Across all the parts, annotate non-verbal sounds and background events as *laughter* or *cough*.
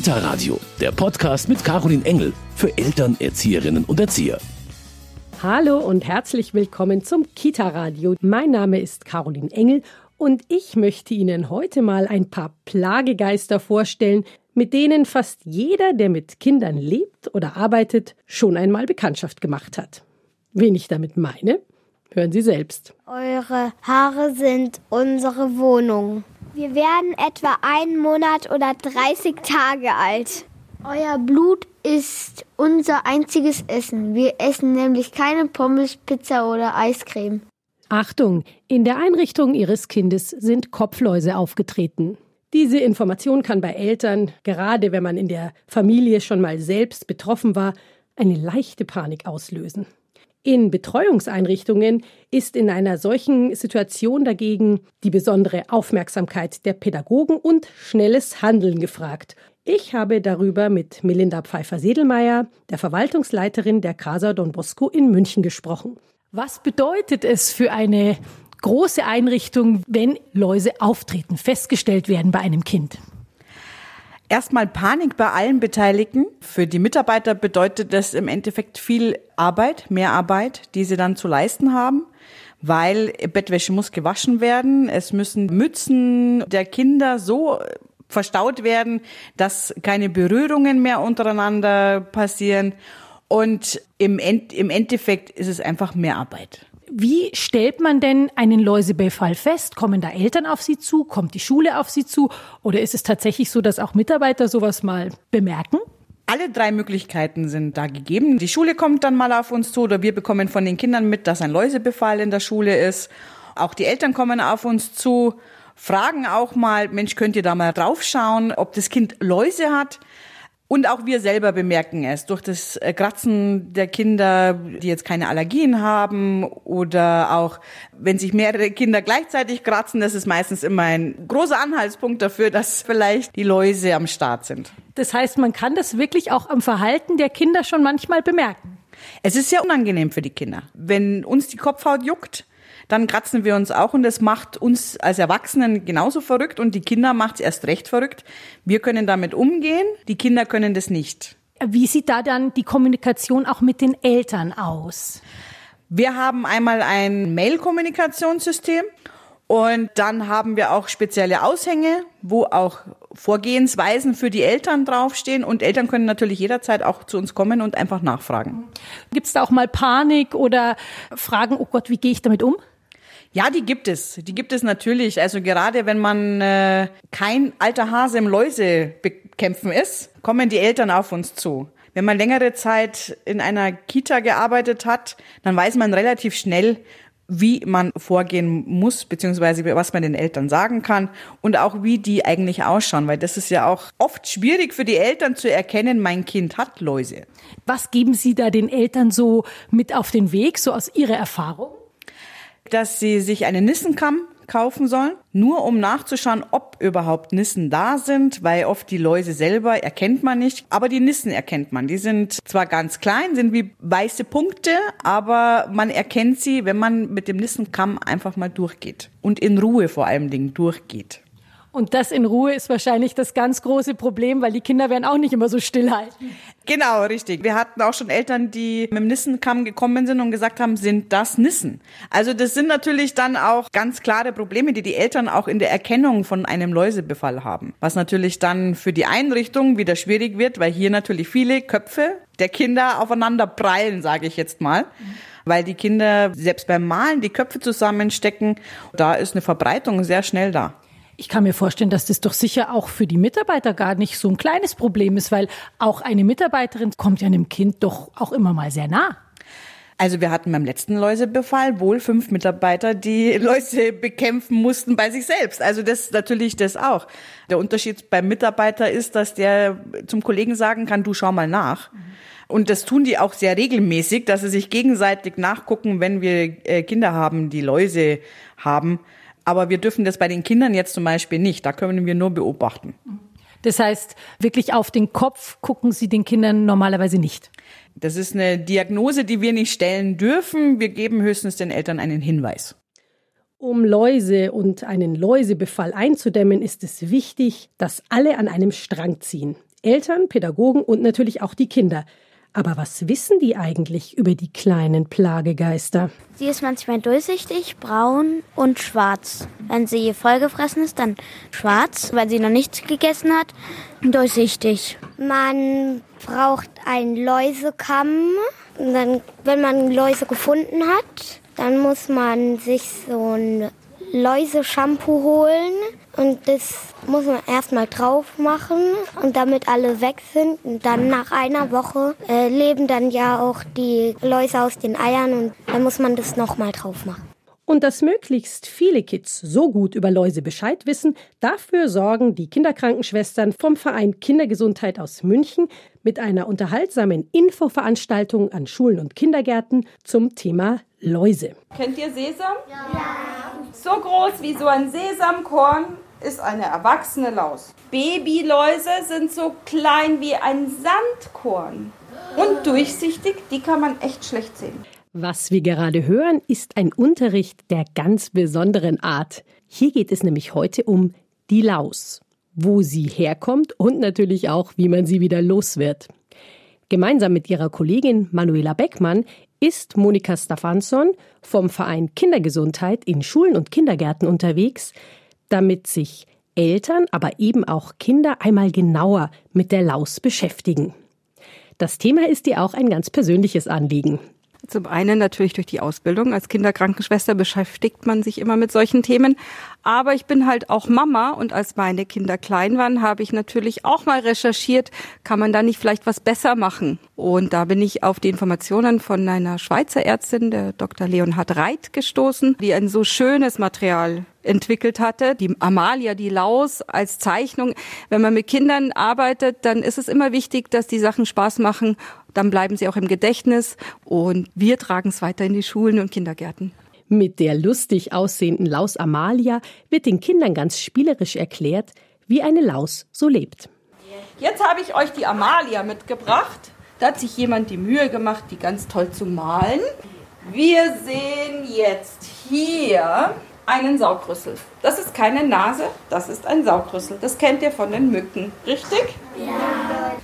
Kita Radio, der Podcast mit Caroline Engel für Eltern, Erzieherinnen und Erzieher. Hallo und herzlich willkommen zum Kita Radio. Mein Name ist Caroline Engel und ich möchte Ihnen heute mal ein paar Plagegeister vorstellen, mit denen fast jeder, der mit Kindern lebt oder arbeitet, schon einmal Bekanntschaft gemacht hat. Wen ich damit meine, hören Sie selbst. Eure Haare sind unsere Wohnung. Wir werden etwa einen Monat oder 30 Tage alt. Euer Blut ist unser einziges Essen. Wir essen nämlich keine Pommes, Pizza oder Eiscreme. Achtung, in der Einrichtung Ihres Kindes sind Kopfläuse aufgetreten. Diese Information kann bei Eltern, gerade wenn man in der Familie schon mal selbst betroffen war, eine leichte Panik auslösen. In Betreuungseinrichtungen ist in einer solchen Situation dagegen die besondere Aufmerksamkeit der Pädagogen und schnelles Handeln gefragt. Ich habe darüber mit Melinda Pfeiffer-Sedelmeier, der Verwaltungsleiterin der Casa Don Bosco in München gesprochen. Was bedeutet es für eine große Einrichtung, wenn Läuse auftreten, festgestellt werden bei einem Kind? Erstmal Panik bei allen Beteiligten. Für die Mitarbeiter bedeutet das im Endeffekt viel Arbeit, mehr Arbeit, die sie dann zu leisten haben weil Bettwäsche muss gewaschen werden. Es müssen Mützen der Kinder so verstaut werden, dass keine Berührungen mehr untereinander passieren. Und im, End, im Endeffekt ist es einfach mehr Arbeit. Wie stellt man denn einen Läusebefall fest? Kommen da Eltern auf Sie zu? Kommt die Schule auf Sie zu? Oder ist es tatsächlich so, dass auch Mitarbeiter sowas mal bemerken? Alle drei Möglichkeiten sind da gegeben. Die Schule kommt dann mal auf uns zu oder wir bekommen von den Kindern mit, dass ein Läusebefall in der Schule ist. Auch die Eltern kommen auf uns zu, fragen auch mal, Mensch, könnt ihr da mal draufschauen, ob das Kind Läuse hat? Und auch wir selber bemerken es durch das äh, Kratzen der Kinder, die jetzt keine Allergien haben oder auch wenn sich mehrere Kinder gleichzeitig kratzen, das ist meistens immer ein großer Anhaltspunkt dafür, dass vielleicht die Läuse am Start sind. Das heißt, man kann das wirklich auch am Verhalten der Kinder schon manchmal bemerken. Es ist sehr unangenehm für die Kinder. Wenn uns die Kopfhaut juckt, dann kratzen wir uns auch und das macht uns als Erwachsenen genauso verrückt und die Kinder macht es erst recht verrückt. Wir können damit umgehen, die Kinder können das nicht. Wie sieht da dann die Kommunikation auch mit den Eltern aus? Wir haben einmal ein Mail-Kommunikationssystem und dann haben wir auch spezielle Aushänge, wo auch Vorgehensweisen für die Eltern draufstehen. Und Eltern können natürlich jederzeit auch zu uns kommen und einfach nachfragen. Gibt es da auch mal Panik oder Fragen, oh Gott, wie gehe ich damit um? Ja, die gibt es. Die gibt es natürlich. Also gerade wenn man äh, kein alter Hase im Läuse bekämpfen ist, kommen die Eltern auf uns zu. Wenn man längere Zeit in einer Kita gearbeitet hat, dann weiß man relativ schnell, wie man vorgehen muss, beziehungsweise was man den Eltern sagen kann und auch wie die eigentlich ausschauen, weil das ist ja auch oft schwierig für die Eltern zu erkennen, mein Kind hat Läuse. Was geben Sie da den Eltern so mit auf den Weg, so aus Ihrer Erfahrung? dass sie sich einen Nissenkamm kaufen sollen, nur um nachzuschauen, ob überhaupt Nissen da sind, weil oft die Läuse selber erkennt man nicht, aber die Nissen erkennt man. Die sind zwar ganz klein, sind wie weiße Punkte, aber man erkennt sie, wenn man mit dem Nissenkamm einfach mal durchgeht und in Ruhe vor allem Dingen durchgeht. Und das in Ruhe ist wahrscheinlich das ganz große Problem, weil die Kinder werden auch nicht immer so stillhalten. Genau, richtig. Wir hatten auch schon Eltern, die mit dem Nissenkamm gekommen sind und gesagt haben, sind das Nissen? Also das sind natürlich dann auch ganz klare Probleme, die die Eltern auch in der Erkennung von einem Läusebefall haben. Was natürlich dann für die Einrichtung wieder schwierig wird, weil hier natürlich viele Köpfe der Kinder aufeinander prallen, sage ich jetzt mal. Weil die Kinder selbst beim Malen die Köpfe zusammenstecken, da ist eine Verbreitung sehr schnell da. Ich kann mir vorstellen, dass das doch sicher auch für die Mitarbeiter gar nicht so ein kleines Problem ist, weil auch eine Mitarbeiterin kommt ja einem Kind doch auch immer mal sehr nah. Also wir hatten beim letzten Läusebefall wohl fünf Mitarbeiter, die *laughs* Läuse bekämpfen mussten bei sich selbst. Also das natürlich das auch. Der Unterschied beim Mitarbeiter ist, dass der zum Kollegen sagen kann, du schau mal nach. Und das tun die auch sehr regelmäßig, dass sie sich gegenseitig nachgucken, wenn wir äh, Kinder haben, die Läuse haben. Aber wir dürfen das bei den Kindern jetzt zum Beispiel nicht. Da können wir nur beobachten. Das heißt, wirklich auf den Kopf gucken Sie den Kindern normalerweise nicht. Das ist eine Diagnose, die wir nicht stellen dürfen. Wir geben höchstens den Eltern einen Hinweis. Um Läuse und einen Läusebefall einzudämmen, ist es wichtig, dass alle an einem Strang ziehen. Eltern, Pädagogen und natürlich auch die Kinder. Aber was wissen die eigentlich über die kleinen Plagegeister? Sie ist manchmal durchsichtig, braun und schwarz. Wenn sie vollgefressen ist, dann schwarz, weil sie noch nichts gegessen hat, durchsichtig. Man braucht einen Läusekamm. Und dann, wenn man Läuse gefunden hat, dann muss man sich so ein Läuse-Shampoo holen und das muss man erstmal drauf machen und damit alle weg sind. Und dann nach einer Woche äh, leben dann ja auch die Läuse aus den Eiern und dann muss man das nochmal drauf machen. Und dass möglichst viele Kids so gut über Läuse Bescheid wissen, dafür sorgen die Kinderkrankenschwestern vom Verein Kindergesundheit aus München mit einer unterhaltsamen Infoveranstaltung an Schulen und Kindergärten zum Thema Läuse. Kennt ihr Sesam? Ja. So groß wie so ein Sesamkorn ist eine erwachsene Laus. Babyläuse sind so klein wie ein Sandkorn und durchsichtig, die kann man echt schlecht sehen. Was wir gerade hören, ist ein Unterricht der ganz besonderen Art. Hier geht es nämlich heute um die Laus, wo sie herkommt und natürlich auch, wie man sie wieder los wird. Gemeinsam mit ihrer Kollegin Manuela Beckmann ist Monika Stephansson vom Verein Kindergesundheit in Schulen und Kindergärten unterwegs, damit sich Eltern, aber eben auch Kinder einmal genauer mit der Laus beschäftigen. Das Thema ist ihr auch ein ganz persönliches Anliegen. Zum einen natürlich durch die Ausbildung. Als Kinderkrankenschwester beschäftigt man sich immer mit solchen Themen. Aber ich bin halt auch Mama und als meine Kinder klein waren, habe ich natürlich auch mal recherchiert, kann man da nicht vielleicht was besser machen? Und da bin ich auf die Informationen von einer Schweizer Ärztin, der Dr. Leonhard Reit, gestoßen, die ein so schönes Material entwickelt hatte, die Amalia, die Laus als Zeichnung. Wenn man mit Kindern arbeitet, dann ist es immer wichtig, dass die Sachen Spaß machen. Dann bleiben sie auch im Gedächtnis und wir tragen es weiter in die Schulen und Kindergärten. Mit der lustig aussehenden Laus Amalia wird den Kindern ganz spielerisch erklärt, wie eine Laus so lebt. Jetzt habe ich euch die Amalia mitgebracht. Da hat sich jemand die Mühe gemacht, die ganz toll zu malen. Wir sehen jetzt hier einen Saugrüssel. Das ist keine Nase, das ist ein Saugrüssel. Das kennt ihr von den Mücken, richtig? Ja.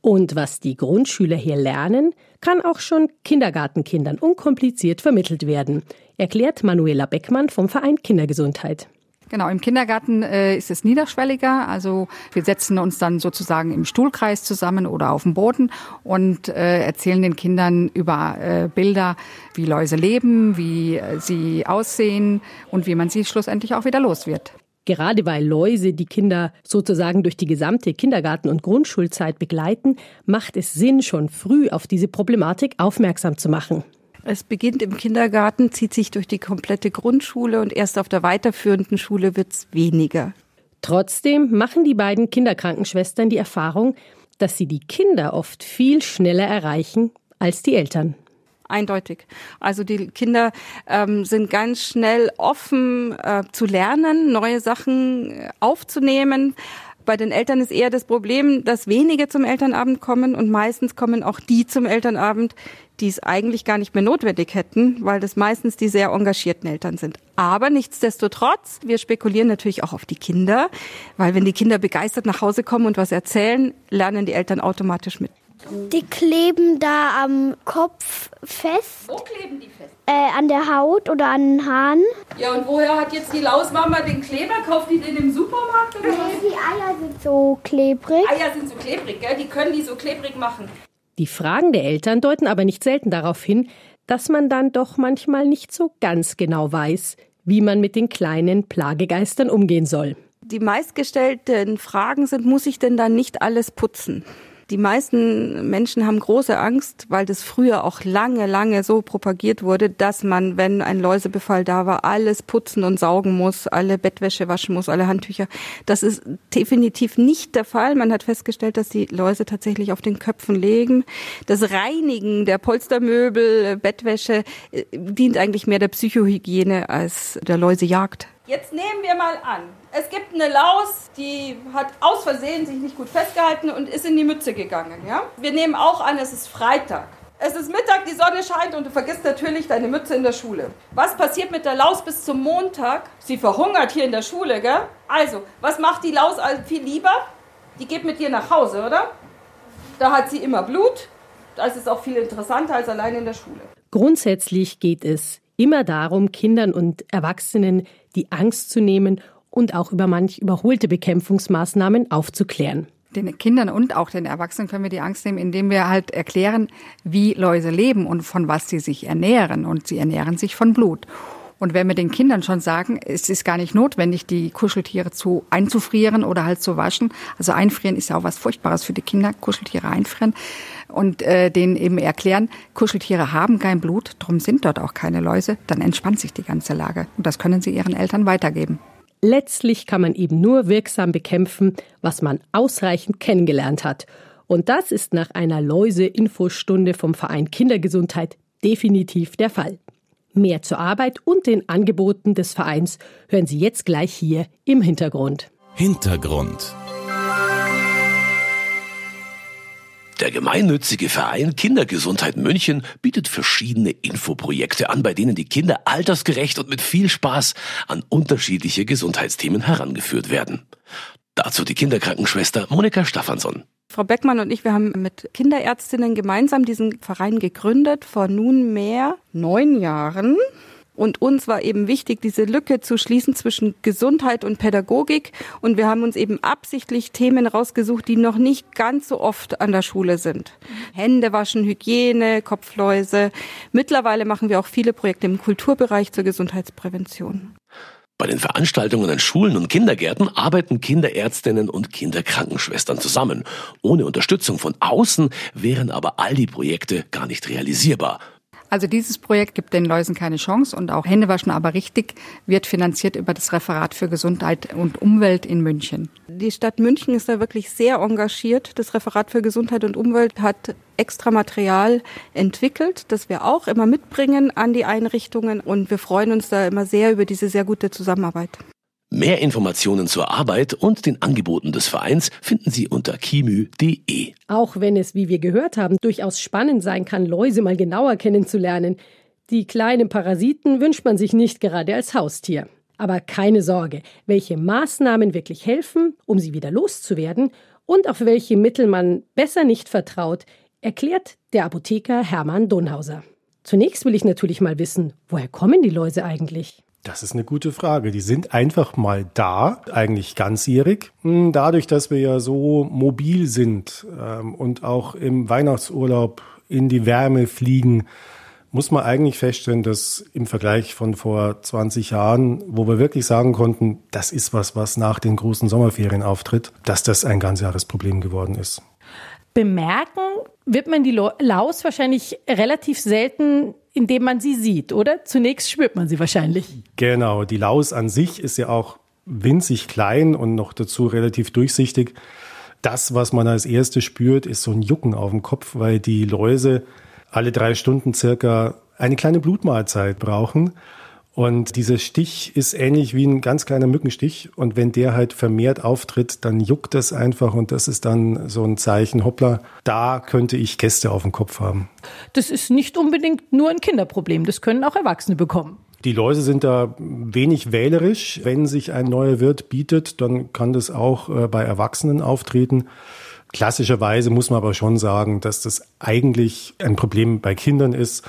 Und was die Grundschüler hier lernen, kann auch schon Kindergartenkindern unkompliziert vermittelt werden, erklärt Manuela Beckmann vom Verein Kindergesundheit. Genau, im Kindergarten äh, ist es niederschwelliger. Also wir setzen uns dann sozusagen im Stuhlkreis zusammen oder auf dem Boden und äh, erzählen den Kindern über äh, Bilder, wie Läuse leben, wie äh, sie aussehen und wie man sie schlussendlich auch wieder los wird. Gerade weil Läuse die Kinder sozusagen durch die gesamte Kindergarten- und Grundschulzeit begleiten, macht es Sinn, schon früh auf diese Problematik aufmerksam zu machen. Es beginnt im Kindergarten, zieht sich durch die komplette Grundschule und erst auf der weiterführenden Schule wird es weniger. Trotzdem machen die beiden Kinderkrankenschwestern die Erfahrung, dass sie die Kinder oft viel schneller erreichen als die Eltern eindeutig. Also die Kinder ähm, sind ganz schnell offen äh, zu lernen, neue Sachen äh, aufzunehmen. Bei den Eltern ist eher das Problem, dass wenige zum Elternabend kommen und meistens kommen auch die zum Elternabend, die es eigentlich gar nicht mehr notwendig hätten, weil das meistens die sehr engagierten Eltern sind. Aber nichtsdestotrotz, wir spekulieren natürlich auch auf die Kinder, weil wenn die Kinder begeistert nach Hause kommen und was erzählen, lernen die Eltern automatisch mit. Die kleben da am Kopf fest. Wo kleben die fest? Äh, an der Haut oder an den Haaren. Ja, und woher hat jetzt die Lausmama den Kleber? Kauft die den im Supermarkt oder was? Die Eier sind so klebrig. Eier sind so klebrig, gell? Die können die so klebrig machen. Die Fragen der Eltern deuten aber nicht selten darauf hin, dass man dann doch manchmal nicht so ganz genau weiß, wie man mit den kleinen Plagegeistern umgehen soll. Die meistgestellten Fragen sind, muss ich denn dann nicht alles putzen? Die meisten Menschen haben große Angst, weil das früher auch lange, lange so propagiert wurde, dass man, wenn ein Läusebefall da war, alles putzen und saugen muss, alle Bettwäsche waschen muss, alle Handtücher. Das ist definitiv nicht der Fall. Man hat festgestellt, dass die Läuse tatsächlich auf den Köpfen legen. Das Reinigen der Polstermöbel, Bettwäsche äh, dient eigentlich mehr der Psychohygiene als der Läusejagd. Jetzt nehmen wir mal an, es gibt eine Laus, die hat aus Versehen sich nicht gut festgehalten und ist in die Mütze gegangen. Ja? Wir nehmen auch an, es ist Freitag. Es ist Mittag, die Sonne scheint und du vergisst natürlich deine Mütze in der Schule. Was passiert mit der Laus bis zum Montag? Sie verhungert hier in der Schule, gell? Also, was macht die Laus viel lieber? die geht mit dir nach Hause, oder? Da hat sie immer Blut. Das ist auch viel interessanter als allein in der Schule. Grundsätzlich geht es immer darum, Kindern und Erwachsenen die Angst zu nehmen und auch über manch überholte Bekämpfungsmaßnahmen aufzuklären. Den Kindern und auch den Erwachsenen können wir die Angst nehmen, indem wir halt erklären, wie Läuse leben und von was sie sich ernähren. Und sie ernähren sich von Blut. Und wenn wir den Kindern schon sagen, es ist gar nicht notwendig, die Kuscheltiere zu einzufrieren oder halt zu waschen. Also einfrieren ist ja auch was Furchtbares für die Kinder, Kuscheltiere einfrieren. Und äh, denen eben erklären, Kuscheltiere haben kein Blut, darum sind dort auch keine Läuse, dann entspannt sich die ganze Lage. Und das können sie ihren Eltern weitergeben. Letztlich kann man eben nur wirksam bekämpfen, was man ausreichend kennengelernt hat. Und das ist nach einer Läuse-Infostunde vom Verein Kindergesundheit definitiv der Fall. Mehr zur Arbeit und den Angeboten des Vereins hören Sie jetzt gleich hier im Hintergrund. Hintergrund. Der gemeinnützige Verein Kindergesundheit München bietet verschiedene Infoprojekte an, bei denen die Kinder altersgerecht und mit viel Spaß an unterschiedliche Gesundheitsthemen herangeführt werden. Dazu die Kinderkrankenschwester Monika Staffansson. Frau Beckmann und ich, wir haben mit Kinderärztinnen gemeinsam diesen Verein gegründet vor nunmehr neun Jahren. Und uns war eben wichtig, diese Lücke zu schließen zwischen Gesundheit und Pädagogik. Und wir haben uns eben absichtlich Themen rausgesucht, die noch nicht ganz so oft an der Schule sind. Hände waschen, Hygiene, Kopfläuse. Mittlerweile machen wir auch viele Projekte im Kulturbereich zur Gesundheitsprävention. Bei den Veranstaltungen an Schulen und Kindergärten arbeiten Kinderärztinnen und Kinderkrankenschwestern zusammen. Ohne Unterstützung von außen wären aber all die Projekte gar nicht realisierbar. Also dieses Projekt gibt den Läusen keine Chance und auch Händewaschen aber richtig wird finanziert über das Referat für Gesundheit und Umwelt in München. Die Stadt München ist da wirklich sehr engagiert. Das Referat für Gesundheit und Umwelt hat extra Material entwickelt, das wir auch immer mitbringen an die Einrichtungen und wir freuen uns da immer sehr über diese sehr gute Zusammenarbeit. Mehr Informationen zur Arbeit und den Angeboten des Vereins finden Sie unter kimü.de. Auch wenn es, wie wir gehört haben, durchaus spannend sein kann, Läuse mal genauer kennenzulernen. Die kleinen Parasiten wünscht man sich nicht gerade als Haustier. Aber keine Sorge, welche Maßnahmen wirklich helfen, um sie wieder loszuwerden und auf welche Mittel man besser nicht vertraut, erklärt der Apotheker Hermann Donhauser. Zunächst will ich natürlich mal wissen, woher kommen die Läuse eigentlich? Das ist eine gute Frage. Die sind einfach mal da, eigentlich ganzjährig. Hm, dadurch, dass wir ja so mobil sind ähm, und auch im Weihnachtsurlaub in die Wärme fliegen, muss man eigentlich feststellen, dass im Vergleich von vor 20 Jahren, wo wir wirklich sagen konnten, das ist was, was nach den großen Sommerferien auftritt, dass das ein ganz jahres Problem geworden ist. Bemerken wird man die Laus wahrscheinlich relativ selten indem man sie sieht, oder? Zunächst spürt man sie wahrscheinlich. Genau, die Laus an sich ist ja auch winzig klein und noch dazu relativ durchsichtig. Das, was man als erstes spürt, ist so ein Jucken auf dem Kopf, weil die Läuse alle drei Stunden circa eine kleine Blutmahlzeit brauchen. Und dieser Stich ist ähnlich wie ein ganz kleiner Mückenstich. Und wenn der halt vermehrt auftritt, dann juckt das einfach und das ist dann so ein Zeichen, hoppla, da könnte ich Käste auf dem Kopf haben. Das ist nicht unbedingt nur ein Kinderproblem, das können auch Erwachsene bekommen. Die Läuse sind da wenig wählerisch. Wenn sich ein neuer Wirt bietet, dann kann das auch äh, bei Erwachsenen auftreten. Klassischerweise muss man aber schon sagen, dass das eigentlich ein Problem bei Kindern ist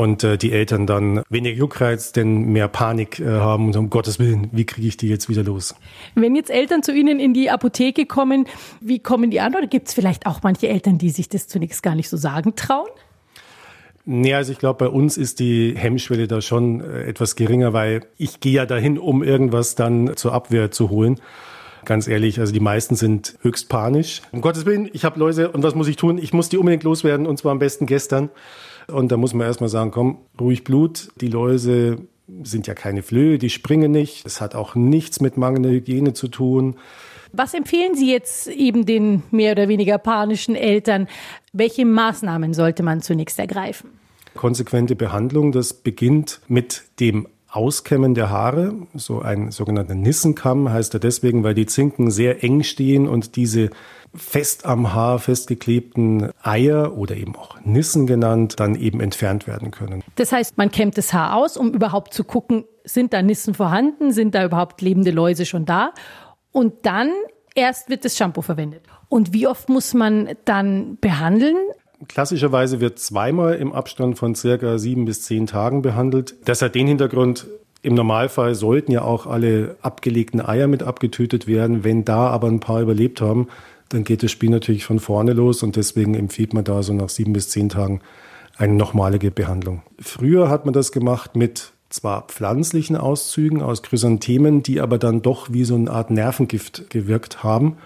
und äh, die Eltern dann weniger Juckreiz, denn mehr Panik äh, haben und um Gottes Willen, wie kriege ich die jetzt wieder los? Wenn jetzt Eltern zu Ihnen in die Apotheke kommen, wie kommen die an? Oder gibt es vielleicht auch manche Eltern, die sich das zunächst gar nicht so sagen trauen? Nee, also ich glaube, bei uns ist die Hemmschwelle da schon äh, etwas geringer, weil ich gehe ja dahin, um irgendwas dann zur Abwehr zu holen. Ganz ehrlich, also die meisten sind höchst panisch. Um Gottes Willen, ich habe Läuse und was muss ich tun? Ich muss die unbedingt loswerden und zwar am besten gestern. Und da muss man erstmal sagen, komm, ruhig Blut. Die Läuse sind ja keine Flöhe, die springen nicht. Es hat auch nichts mit mangelnder Hygiene zu tun. Was empfehlen Sie jetzt eben den mehr oder weniger panischen Eltern? Welche Maßnahmen sollte man zunächst ergreifen? Konsequente Behandlung, das beginnt mit dem Auskämmen der Haare, so ein sogenannter Nissenkamm heißt er deswegen, weil die Zinken sehr eng stehen und diese fest am Haar festgeklebten Eier oder eben auch Nissen genannt, dann eben entfernt werden können. Das heißt, man kämmt das Haar aus, um überhaupt zu gucken, sind da Nissen vorhanden, sind da überhaupt lebende Läuse schon da? Und dann Erst wird das Shampoo verwendet. Und wie oft muss man dann behandeln? Klassischerweise wird zweimal im Abstand von circa sieben bis zehn Tagen behandelt. Das hat den Hintergrund, im Normalfall sollten ja auch alle abgelegten Eier mit abgetötet werden. Wenn da aber ein paar überlebt haben, dann geht das Spiel natürlich von vorne los und deswegen empfiehlt man da so nach sieben bis zehn Tagen eine nochmalige Behandlung. Früher hat man das gemacht mit zwar pflanzlichen Auszügen aus Chrysanthemen, die aber dann doch wie so eine Art Nervengift gewirkt haben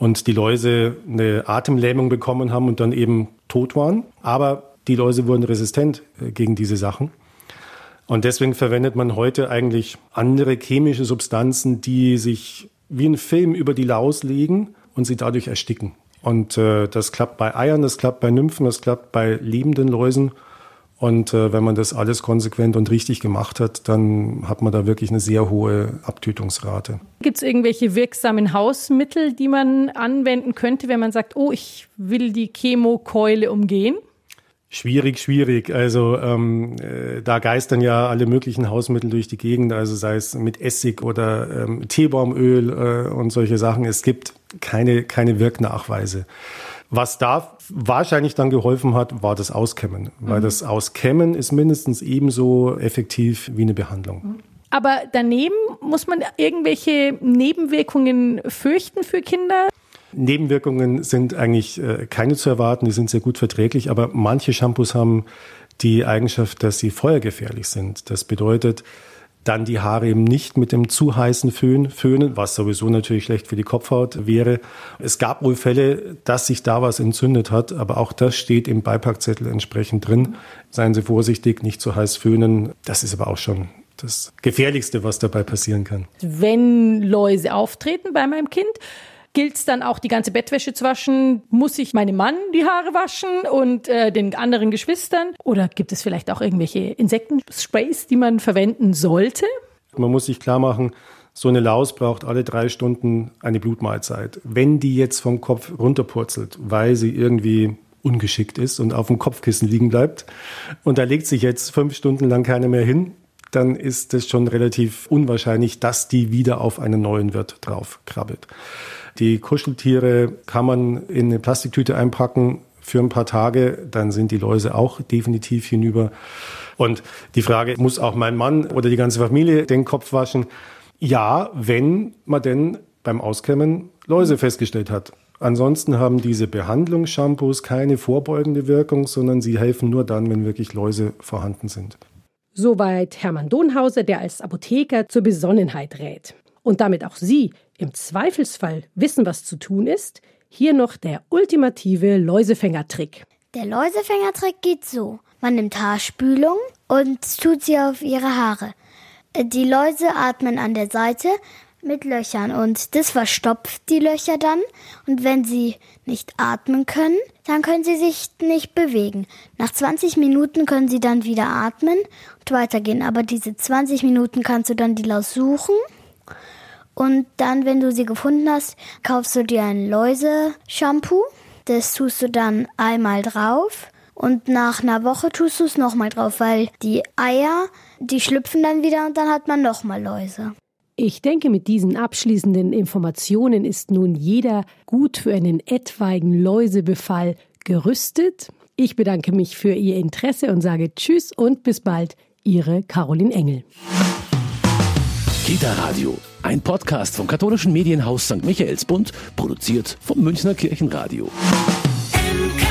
und die Läuse eine Atemlähmung bekommen haben und dann eben tot waren. Aber die Läuse wurden resistent äh, gegen diese Sachen. Und deswegen verwendet man heute eigentlich andere chemische Substanzen, die sich wie ein Film über die Laus legen und sie dadurch ersticken. Und äh, das klappt bei Eiern, das klappt bei Nymphen, das klappt bei lebenden Läusen. Und äh, wenn man das alles konsequent und richtig gemacht hat, dann hat man da wirklich eine sehr hohe Abtötungsrate. Gibt es irgendwelche wirksamen Hausmittel, die man anwenden könnte, wenn man sagt, oh, ich will die Chemokeule umgehen? Schwierig, schwierig. Also ähm, äh, da geistern ja alle möglichen Hausmittel durch die Gegend, also sei es mit Essig oder ähm, Teebaumöl äh, und solche Sachen. Es gibt keine, keine Wirknachweise. Was da wahrscheinlich dann geholfen hat, war das Auskämmen, weil mhm. das Auskämmen ist mindestens ebenso effektiv wie eine Behandlung. Aber daneben muss man irgendwelche Nebenwirkungen fürchten für Kinder? Nebenwirkungen sind eigentlich äh, keine zu erwarten, die sind sehr gut verträglich, aber manche Shampoos haben die Eigenschaft, dass sie feuergefährlich sind. Das bedeutet, dann die Haare eben nicht mit dem zu heißen Föhn föhnen, was sowieso natürlich schlecht für die Kopfhaut wäre. Es gab wohl Fälle, dass sich da was entzündet hat, aber auch das steht im Beipackzettel entsprechend drin. Seien Sie vorsichtig, nicht zu heiß föhnen. Das ist aber auch schon das Gefährlichste, was dabei passieren kann. Wenn Läuse auftreten bei meinem Kind, Gilt es dann auch, die ganze Bettwäsche zu waschen? Muss ich meinem Mann die Haare waschen und äh, den anderen Geschwistern? Oder gibt es vielleicht auch irgendwelche Insektensprays, die man verwenden sollte? Man muss sich klar machen, so eine Laus braucht alle drei Stunden eine Blutmahlzeit. Wenn die jetzt vom Kopf runterpurzelt, weil sie irgendwie ungeschickt ist und auf dem Kopfkissen liegen bleibt und da legt sich jetzt fünf Stunden lang keiner mehr hin, dann ist es schon relativ unwahrscheinlich, dass die wieder auf einen neuen Wirt drauf krabbelt. Die Kuscheltiere kann man in eine Plastiktüte einpacken für ein paar Tage, dann sind die Läuse auch definitiv hinüber. Und die Frage, muss auch mein Mann oder die ganze Familie den Kopf waschen? Ja, wenn man denn beim Auskämmen Läuse festgestellt hat. Ansonsten haben diese Behandlungsshampoos keine vorbeugende Wirkung, sondern sie helfen nur dann, wenn wirklich Läuse vorhanden sind. Soweit Hermann Donhauser, der als Apotheker zur Besonnenheit rät. Und damit auch Sie im Zweifelsfall wissen, was zu tun ist, hier noch der ultimative Läusefängertrick. Der Läusefängertrick geht so. Man nimmt Haarspülung und tut sie auf ihre Haare. Die Läuse atmen an der Seite mit Löchern und das verstopft die Löcher dann und wenn sie nicht atmen können, dann können sie sich nicht bewegen. Nach 20 Minuten können sie dann wieder atmen und weitergehen, aber diese 20 Minuten kannst du dann die Laus suchen und dann, wenn du sie gefunden hast, kaufst du dir ein Läuse-Shampoo. Das tust du dann einmal drauf. Und nach einer Woche tust du es nochmal drauf, weil die Eier, die schlüpfen dann wieder und dann hat man nochmal Läuse. Ich denke, mit diesen abschließenden Informationen ist nun jeder gut für einen etwaigen Läusebefall gerüstet. Ich bedanke mich für Ihr Interesse und sage Tschüss und bis bald, Ihre Caroline Engel. Kita Radio ein Podcast vom katholischen Medienhaus St. Michaelsbund, produziert vom Münchner Kirchenradio. MK